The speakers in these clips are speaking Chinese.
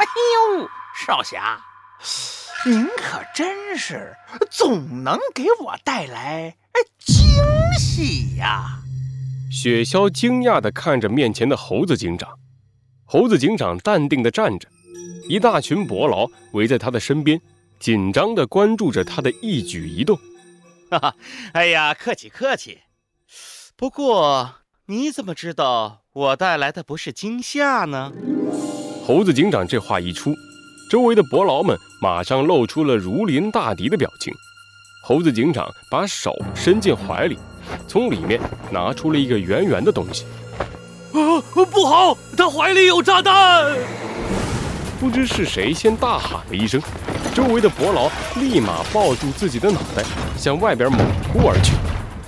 哎呦，少侠，您可真是总能给我带来惊喜呀！雪鸮惊讶地看着面前的猴子警长，猴子警长淡定地站着，一大群伯劳围在他的身边，紧张地关注着他的一举一动。哈哈，哎呀，客气客气。不过你怎么知道我带来的不是惊吓呢？猴子警长这话一出，周围的伯劳们马上露出了如临大敌的表情。猴子警长把手伸进怀里，从里面拿出了一个圆圆的东西。啊，不好，他怀里有炸弹！不知是谁先大喊了一声，周围的伯劳立马抱住自己的脑袋，向外边猛扑而去。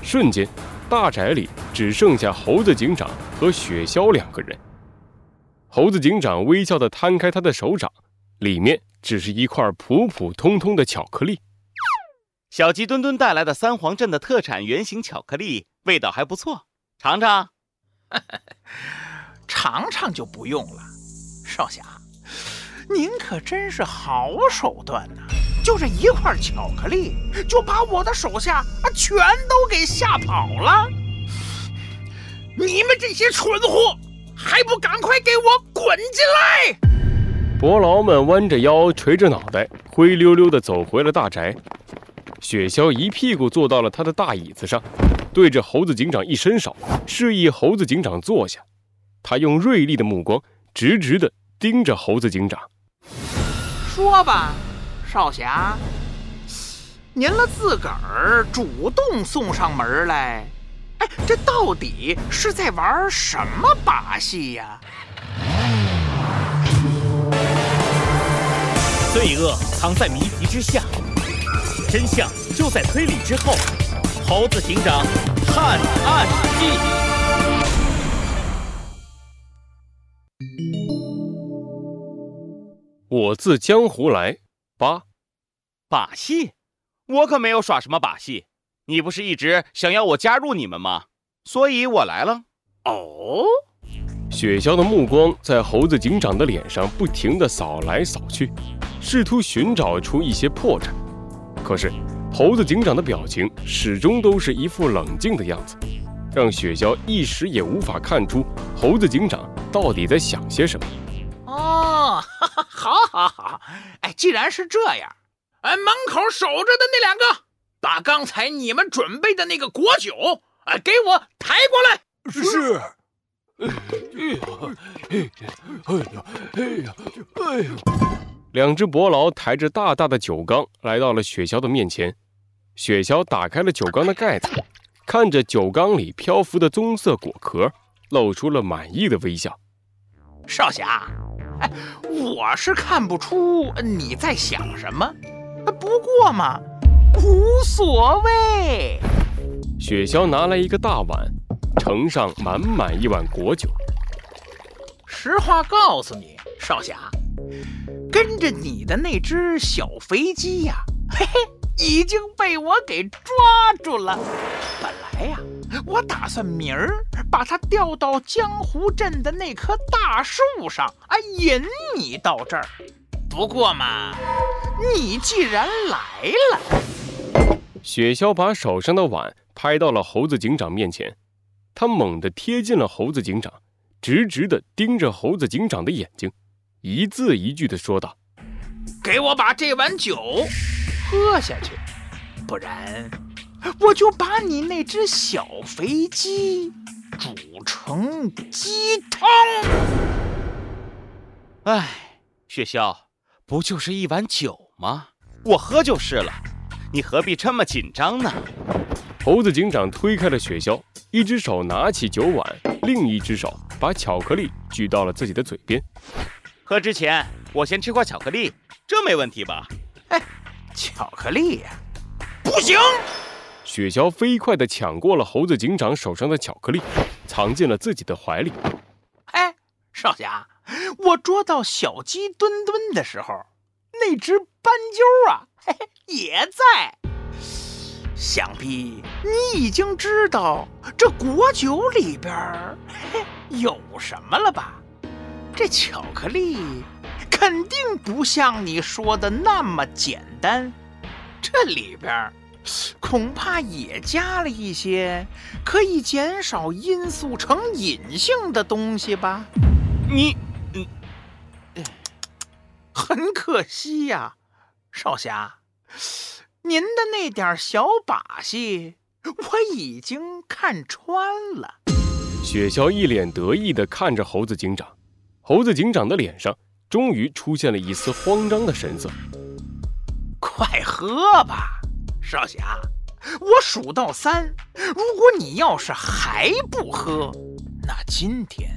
瞬间，大宅里只剩下猴子警长和雪橇两个人。猴子警长微笑地摊开他的手掌，里面只是一块普普通通的巧克力。小鸡墩墩带来的三皇镇的特产圆形巧克力，味道还不错，尝尝。尝尝就不用了，少侠，您可真是好手段呐！就这一块巧克力，就把我的手下啊全都给吓跑了。你们这些蠢货！还不赶快给我滚进来！伯劳们弯着腰，垂着脑袋，灰溜溜地走回了大宅。雪橇一屁股坐到了他的大椅子上，对着猴子警长一伸手，示意猴子警长坐下。他用锐利的目光直直地盯着猴子警长，说吧，少侠，您了自个儿主动送上门来。哎，这到底是在玩什么把戏呀？罪恶藏在谜题之下，真相就在推理之后。猴子警长探案记，我自江湖来。八，把戏？我可没有耍什么把戏。你不是一直想要我加入你们吗？所以我来了。哦，雪橇的目光在猴子警长的脸上不停地扫来扫去，试图寻找出一些破绽。可是猴子警长的表情始终都是一副冷静的样子，让雪橇一时也无法看出猴子警长到底在想些什么。哦，好，好，好，哎，既然是这样，哎，门口守着的那两个。把刚才你们准备的那个果酒，啊，给我抬过来。是。哎呀，哎呀，哎呀，哎呀！两只伯劳抬着大大的酒缸来到了雪橇的面前。雪橇打开了酒缸的盖子，看着酒缸里漂浮的棕色果壳，露出了满意的微笑。少侠，哎，我是看不出你在想什么。不过嘛。无所谓。雪橇拿来一个大碗，盛上满满一碗果酒。实话告诉你，少侠，跟着你的那只小飞机呀，嘿嘿，已经被我给抓住了。本来呀，我打算明儿把它吊到江湖镇的那棵大树上，啊，引你到这儿。不过嘛，你既然来了。雪橇把手上的碗拍到了猴子警长面前，他猛地贴近了猴子警长，直直地盯着猴子警长的眼睛，一字一句地说道：“给我把这碗酒喝下去，不然我就把你那只小肥鸡煮成鸡汤。”哎，雪橇，不就是一碗酒吗？我喝就是了。你何必这么紧张呢？猴子警长推开了雪橇，一只手拿起酒碗，另一只手把巧克力举到了自己的嘴边。喝之前，我先吃块巧克力，这没问题吧？哎，巧克力呀，不行！雪橇飞快地抢过了猴子警长手上的巧克力，藏进了自己的怀里。哎，少侠，我捉到小鸡墩墩的时候，那只斑鸠啊！嘿嘿，也在。想必你已经知道这果酒里边有什么了吧？这巧克力肯定不像你说的那么简单。这里边恐怕也加了一些可以减少因素成隐性的东西吧？你，很可惜呀，少侠，您的那点小把戏我已经看穿了。雪橇一脸得意地看着猴子警长，猴子警长的脸上终于出现了一丝慌张的神色。快喝吧，少侠，我数到三，如果你要是还不喝，那今天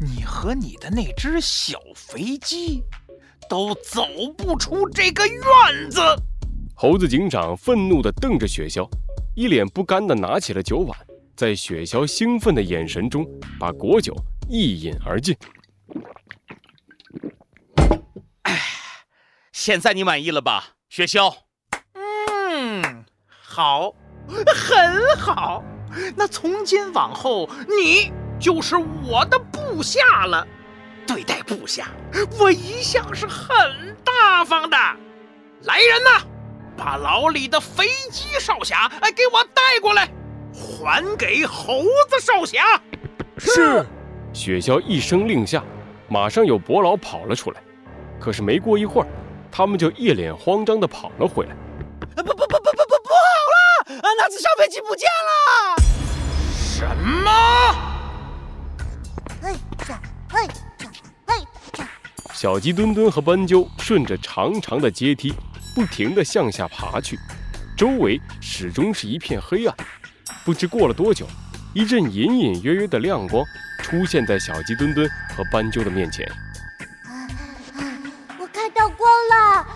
你和你的那只小肥鸡都走不出这个院子。猴子警长愤怒地瞪着雪橇，一脸不甘地拿起了酒碗。在雪橇兴奋的眼神中，把果酒一饮而尽。哎，现在你满意了吧，雪橇？嗯，好，很好。那从今往后，你就是我的部下了。对待部下，我一向是很大方的。来人呐，把牢里的飞机少侠哎给我带过来。还给猴子少侠。是。雪橇一声令下，马上有伯劳跑了出来。可是没过一会儿，他们就一脸慌张地跑了回来。不不不不不不不好了！那只小飞机不见了！什么？小鸡墩墩和斑鸠顺着长长的阶梯，不停地向下爬去，周围始终是一片黑暗。不知过了多久，一阵隐隐约约的亮光出现在小鸡墩墩和斑鸠的面前。我看到光了，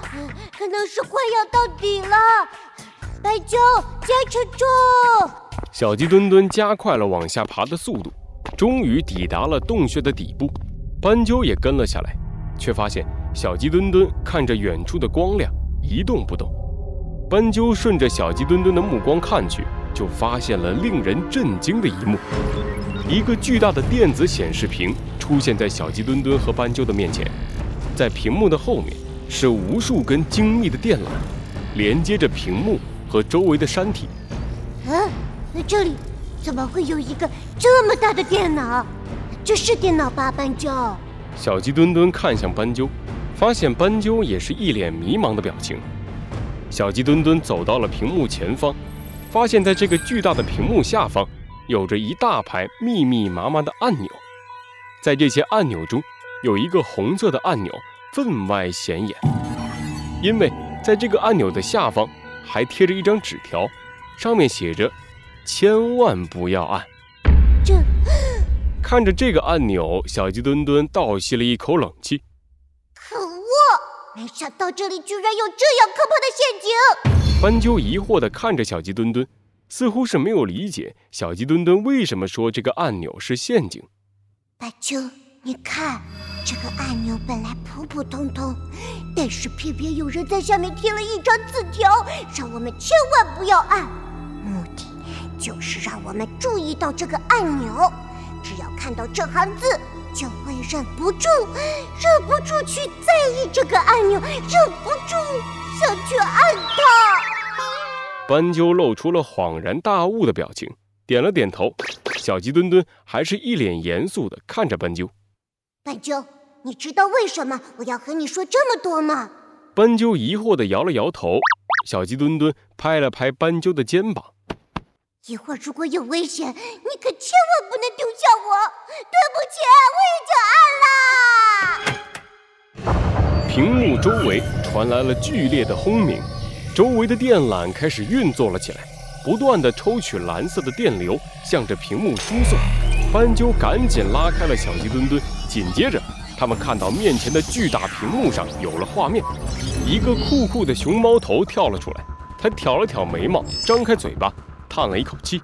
可能是快要到底了。斑鸠，坚持住！小鸡墩墩加快了往下爬的速度，终于抵达了洞穴的底部。斑鸠也跟了下来，却发现小鸡墩墩看着远处的光亮一动不动。斑鸠顺着小鸡墩墩的目光看去。就发现了令人震惊的一幕：一个巨大的电子显示屏出现在小鸡墩墩和斑鸠的面前，在屏幕的后面是无数根精密的电缆，连接着屏幕和周围的山体。嗯，那这里怎么会有一个这么大的电脑？这是电脑吧，斑鸠？小鸡墩墩看向斑鸠，发现斑鸠也是一脸迷茫的表情。小鸡墩墩走到了屏幕前方。发现，在这个巨大的屏幕下方，有着一大排密密麻麻的按钮。在这些按钮中，有一个红色的按钮分外显眼，因为在这个按钮的下方还贴着一张纸条，上面写着：“千万不要按。”这，看着这个按钮，小鸡墩墩倒吸了一口冷气。可恶！没想到这里居然有这样可怕的陷阱。斑鸠疑惑地看着小鸡墩墩，似乎是没有理解小鸡墩墩为什么说这个按钮是陷阱。斑鸠，你看，这个按钮本来普普通通，但是偏偏有人在下面贴了一张字条，让我们千万不要按。目的就是让我们注意到这个按钮，只要看到这行字，就会忍不住、忍不住去在意这个按钮，忍不住想去按它。斑鸠露出了恍然大悟的表情，点了点头。小鸡墩墩还是一脸严肃地看着斑鸠。斑鸠，你知道为什么我要和你说这么多吗？斑鸠疑惑地摇了摇头。小鸡墩墩拍了拍斑鸠的肩膀。一会儿如果有危险，你可千万不能丢下我。对不起，我已经按了。屏幕周围传来了剧烈的轰鸣。周围的电缆开始运作了起来，不断的抽取蓝色的电流，向着屏幕输送。斑鸠赶紧拉开了小鸡墩墩，紧接着，他们看到面前的巨大屏幕上有了画面，一个酷酷的熊猫头跳了出来。他挑了挑眉毛，张开嘴巴，叹了一口气：“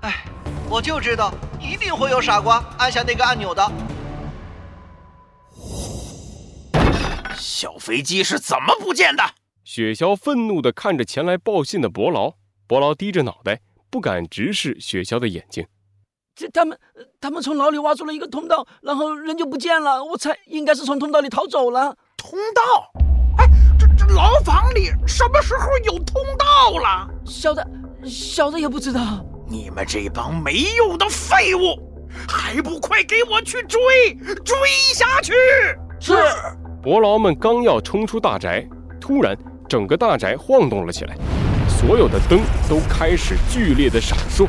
哎，我就知道，一定会有傻瓜按下那个按钮的。”小飞机是怎么不见的？雪橇愤怒地看着前来报信的伯劳，伯劳低着脑袋，不敢直视雪橇的眼睛。这他们他们从牢里挖出了一个通道，然后人就不见了。我猜应该是从通道里逃走了。通道？哎，这这牢房里什么时候有通道了？小的，小的也不知道。你们这帮没用的废物，还不快给我去追追下去！是。伯劳们刚要冲出大宅，突然整个大宅晃动了起来，所有的灯都开始剧烈的闪烁。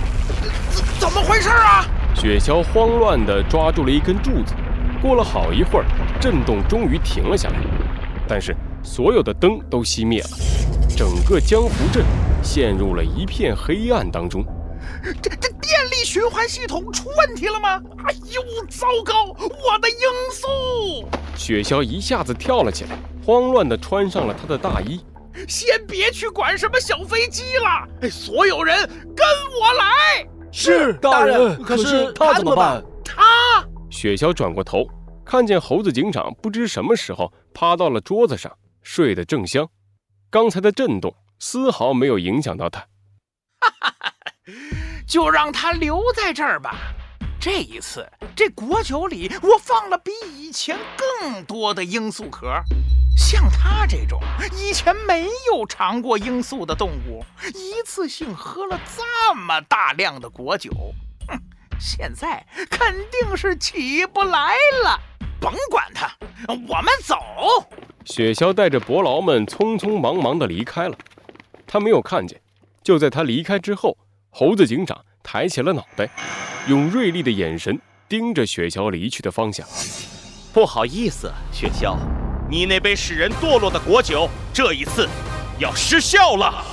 怎怎么回事啊？雪橇慌乱地抓住了一根柱子，过了好一会儿，震动终于停了下来，但是所有的灯都熄灭了，整个江湖镇陷入了一片黑暗当中。这这电力循环系统出问题了吗？哎呦，糟糕！我的罂粟！雪橇一下子跳了起来，慌乱地穿上了他的大衣。先别去管什么小飞机了，所有人跟我来。是大人。可是他怎么办？他……雪橇转过头，看见猴子警长不知什么时候趴到了桌子上，睡得正香。刚才的震动丝毫没有影响到他。哈哈哈！就让他留在这儿吧。这一次，这果酒里我放了比以前更多的罂粟壳。像他这种以前没有尝过罂粟的动物，一次性喝了这么大量的果酒，哼，现在肯定是起不来了。甭管他，我们走。雪橇带着伯劳们匆匆忙忙地离开了。他没有看见，就在他离开之后。猴子警长抬起了脑袋，用锐利的眼神盯着雪橇离去的方向。不好意思，雪橇，你那杯使人堕落的果酒，这一次要失效了。